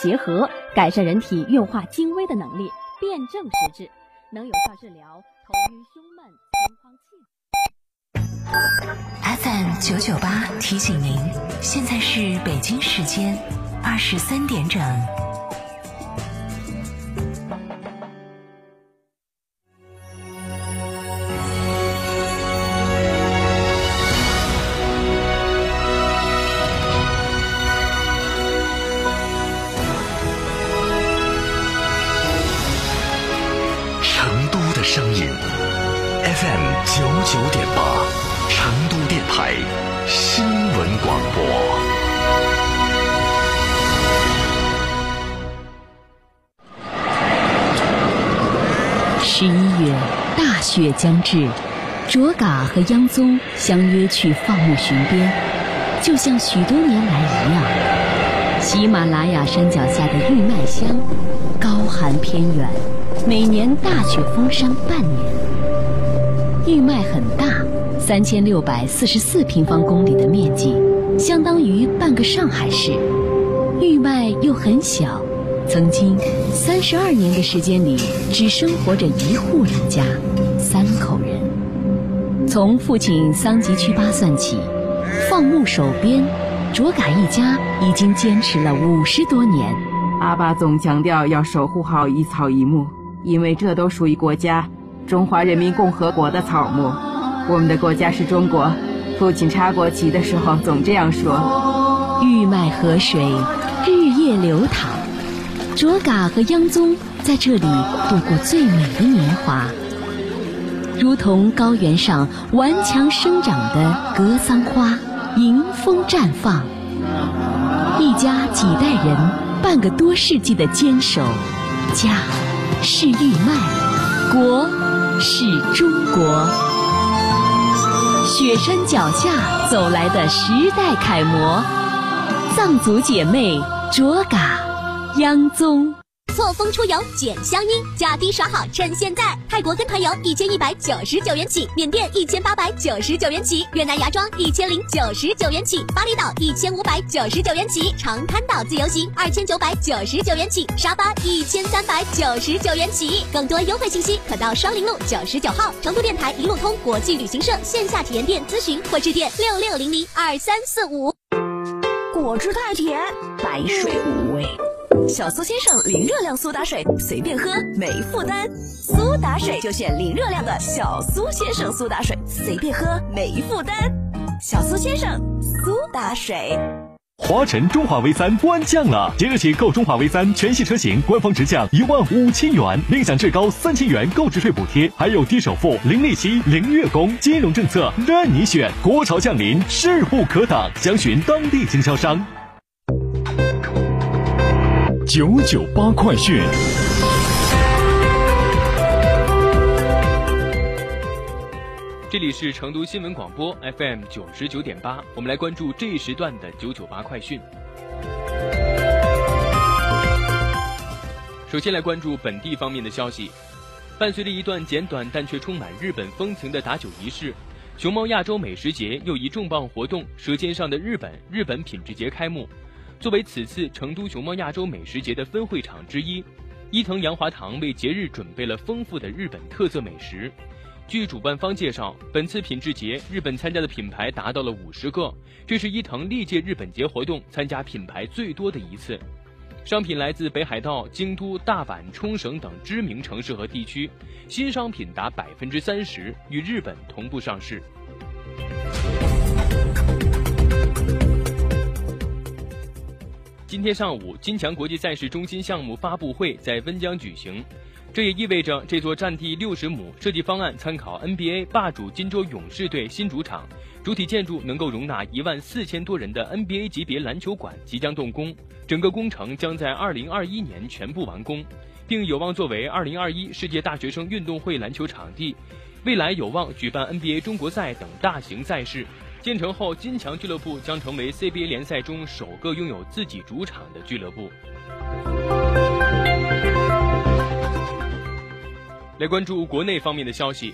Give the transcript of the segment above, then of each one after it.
结合，改善人体运化精微的能力，辨证施治，能有效治疗头晕、胸闷、心慌、气。FM 九九八提醒您，现在是北京时间二十三点整。九点八，成都电台新闻广播。十一月，大雪将至，卓嘎和央宗相约去放牧巡边，就像许多年来一样。喜马拉雅山脚下的玉麦乡，高寒偏远，每年大雪封山半年。玉麦很大，三千六百四十四平方公里的面积，相当于半个上海市。玉麦又很小，曾经三十二年的时间里，只生活着一户人家，三口人。从父亲桑吉曲巴算起，放牧守边，卓嘎一家已经坚持了五十多年。阿爸总强调要守护好一草一木，因为这都属于国家中华人民共和国的草木。我们的国家是中国，父亲插国旗的时候总这样说。玉麦河水，日夜流淌。卓嘎和央宗在这里度过最美的年华，如同高原上顽强生长的格桑花，迎风绽放。一家几代人，半个多世纪的坚守，家是玉麦，国是中国。雪山脚下走来的时代楷模，藏族姐妹卓嘎、央宗。错峰出游捡香音，价低耍好，趁现在！泰国跟团游一千一百九十九元起，缅甸一千八百九十九元起，越南芽庄一千零九十九元起，巴厘岛一千五百九十九元起，长滩岛自由行二千九百九十九元起，沙巴一千三百九十九元起。更多优惠信息可到双林路九十九号成都电台一路通国际旅行社线下体验店咨询，或致电六六零零二三四五。果汁太甜，白水无味。小苏先生零热量苏打水，随便喝没负担。苏打水就选零热量的小苏先生苏打水，随便喝没负担。小苏先生苏打水。华晨中华 V 三官降了，即日起购中华 V 三全系车型，官方直降一万五千元，另享至高三千元购置税补贴，还有低首付、零利息、零月供，金融政策任你选。国潮降临，势不可挡，详询当地经销商。九九八快讯。这里是成都新闻广播 FM 九十九点八，我们来关注这一时段的九九八快讯。首先来关注本地方面的消息，伴随着一段简短但却充满日本风情的打酒仪式，熊猫亚洲美食节又一重磅活动——舌尖上的日本日本品质节开幕。作为此次成都熊猫亚洲美食节的分会场之一，伊藤洋华堂为节日准备了丰富的日本特色美食。据主办方介绍，本次品质节日本参加的品牌达到了五十个，这是伊藤历届日本节活动参加品牌最多的一次。商品来自北海道、京都、大阪、冲绳等知名城市和地区，新商品达百分之三十，与日本同步上市。今天上午，金强国际赛事中心项目发布会在温江举行，这也意味着这座占地六十亩、设计方案参考 NBA 霸主金州勇士队新主场，主体建筑能够容纳一万四千多人的 NBA 级别篮球馆即将动工，整个工程将在二零二一年全部完工，并有望作为二零二一世界大学生运动会篮球场地，未来有望举办 NBA 中国赛等大型赛事。建成后，金强俱乐部将成为 CBA 联赛中首个拥有自己主场的俱乐部。来关注国内方面的消息，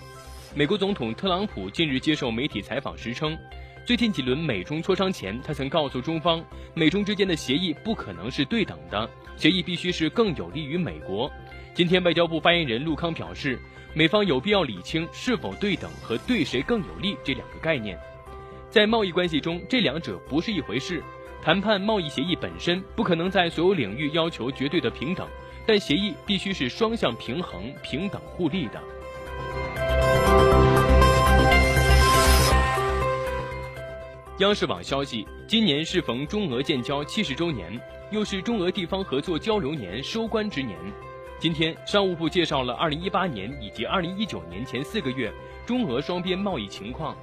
美国总统特朗普近日接受媒体采访时称，最近几轮美中磋商前，他曾告诉中方，美中之间的协议不可能是对等的，协议必须是更有利于美国。今天，外交部发言人陆康表示，美方有必要理清是否对等和对谁更有利这两个概念。在贸易关系中，这两者不是一回事。谈判贸易协议本身不可能在所有领域要求绝对的平等，但协议必须是双向平衡、平等互利的。央视网消息，今年适逢中俄建交七十周年，又是中俄地方合作交流年收官之年。今天，商务部介绍了二零一八年以及二零一九年前四个月中俄双边贸易情况。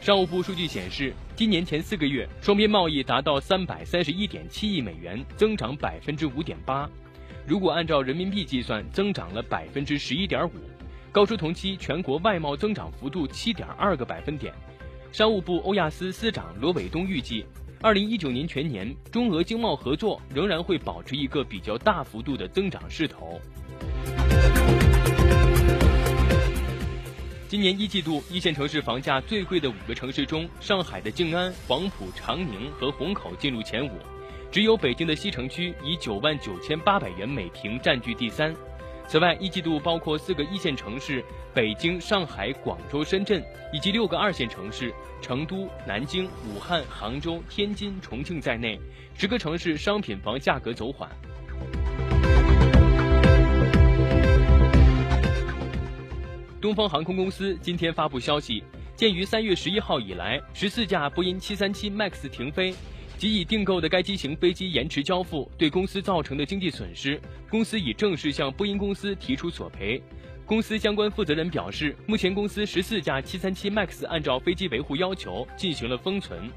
商务部数据显示，今年前四个月双边贸易达到三百三十一点七亿美元，增长百分之五点八。如果按照人民币计算，增长了百分之十一点五，高出同期全国外贸增长幅度七点二个百分点。商务部欧亚司司长罗伟东预计，二零一九年全年中俄经贸合作仍然会保持一个比较大幅度的增长势头。今年一季度一线城市房价最贵的五个城市中，上海的静安、黄埔、长宁和虹口进入前五，只有北京的西城区以九万九千八百元每平占据第三。此外，一季度包括四个一线城市北京、上海、广州、深圳，以及六个二线城市成都、南京、武汉、杭州、天津、重庆在内，十个城市商品房价格走缓。东方航空公司今天发布消息，鉴于三月十一号以来十四架波音七三七 MAX 停飞，及已订购的该机型飞机延迟交付对公司造成的经济损失，公司已正式向波音公司提出索赔。公司相关负责人表示，目前公司十四架七三七 MAX 按照飞机维护要求进行了封存。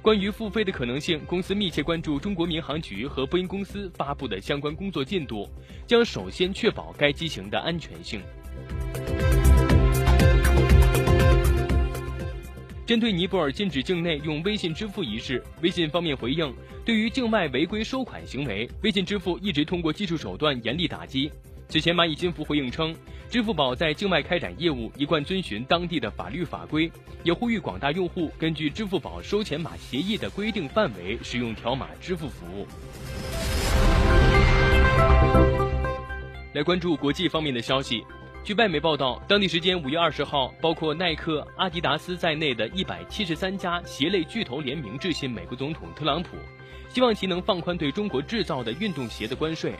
关于复飞的可能性，公司密切关注中国民航局和波音公司发布的相关工作进度，将首先确保该机型的安全性。针对尼泊尔禁止境内用微信支付一事，微信方面回应，对于境外违规收款行为，微信支付一直通过技术手段严厉打击。此前，蚂蚁金服回应称，支付宝在境外开展业务一贯遵循当地的法律法规，也呼吁广大用户根据支付宝收钱码协议的规定范围使用条码支付服务。来关注国际方面的消息。据外媒报道，当地时间五月二十号，包括耐克、阿迪达斯在内的一百七十三家鞋类巨头联名致信美国总统特朗普，希望其能放宽对中国制造的运动鞋的关税。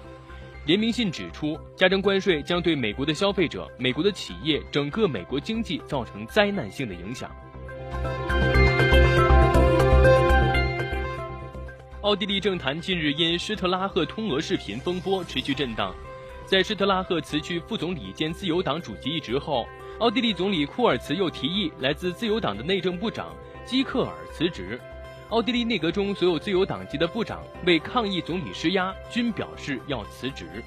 联名信指出，加征关税将对美国的消费者、美国的企业、整个美国经济造成灾难性的影响。奥地利政坛近日因施特拉赫通俄视频风波持续震荡。在施特拉赫辞去副总理兼自由党主席一职后，奥地利总理库尔茨又提议来自自由党的内政部长基克尔辞职。奥地利内阁中所有自由党籍的部长为抗议总理施压，均表示要辞职。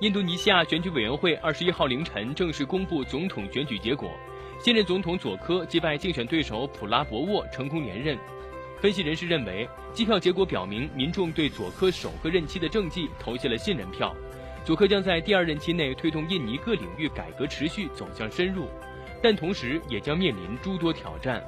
印度尼西亚选举委员会二十一号凌晨正式公布总统选举结果，现任总统佐科击败竞选对手普拉博沃，成功连任。分析人士认为，计票结果表明，民众对佐科首个任期的政绩投下了信任票。佐科将在第二任期内推动印尼各领域改革持续走向深入，但同时也将面临诸多挑战。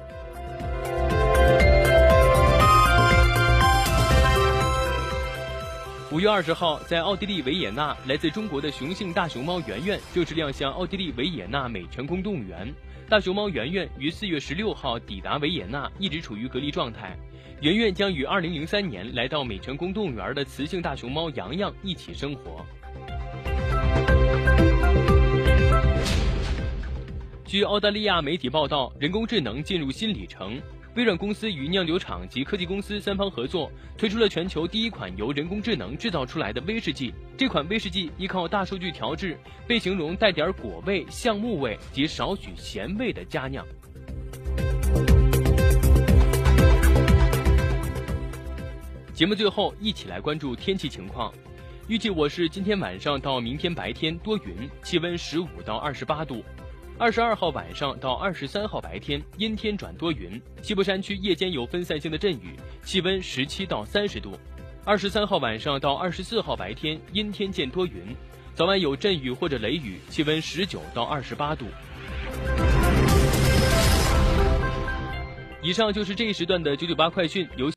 五月二十号，在奥地利维也纳，来自中国的雄性大熊猫圆圆正式亮相奥地利维也纳美泉宫动物园。大熊猫圆圆于四月十六号抵达维也纳，一直处于隔离状态。圆圆将于二零零三年来到美泉宫动物园的雌性大熊猫洋洋一起生活。据澳大利亚媒体报道，人工智能进入新里程。微软公司与酿酒厂及科技公司三方合作，推出了全球第一款由人工智能制造出来的威士忌。这款威士忌依靠大数据调制，被形容带点果味、橡木味及少许咸味的佳酿。节目最后，一起来关注天气情况。预计我市今天晚上到明天白天多云，气温十五到二十八度。二十二号晚上到二十三号白天阴天转多云，西部山区夜间有分散性的阵雨，气温十七到三十度。二十三号晚上到二十四号白天阴天见多云，早晚有阵雨或者雷雨，气温十九到二十八度。以上就是这一时段的九九八快讯，由。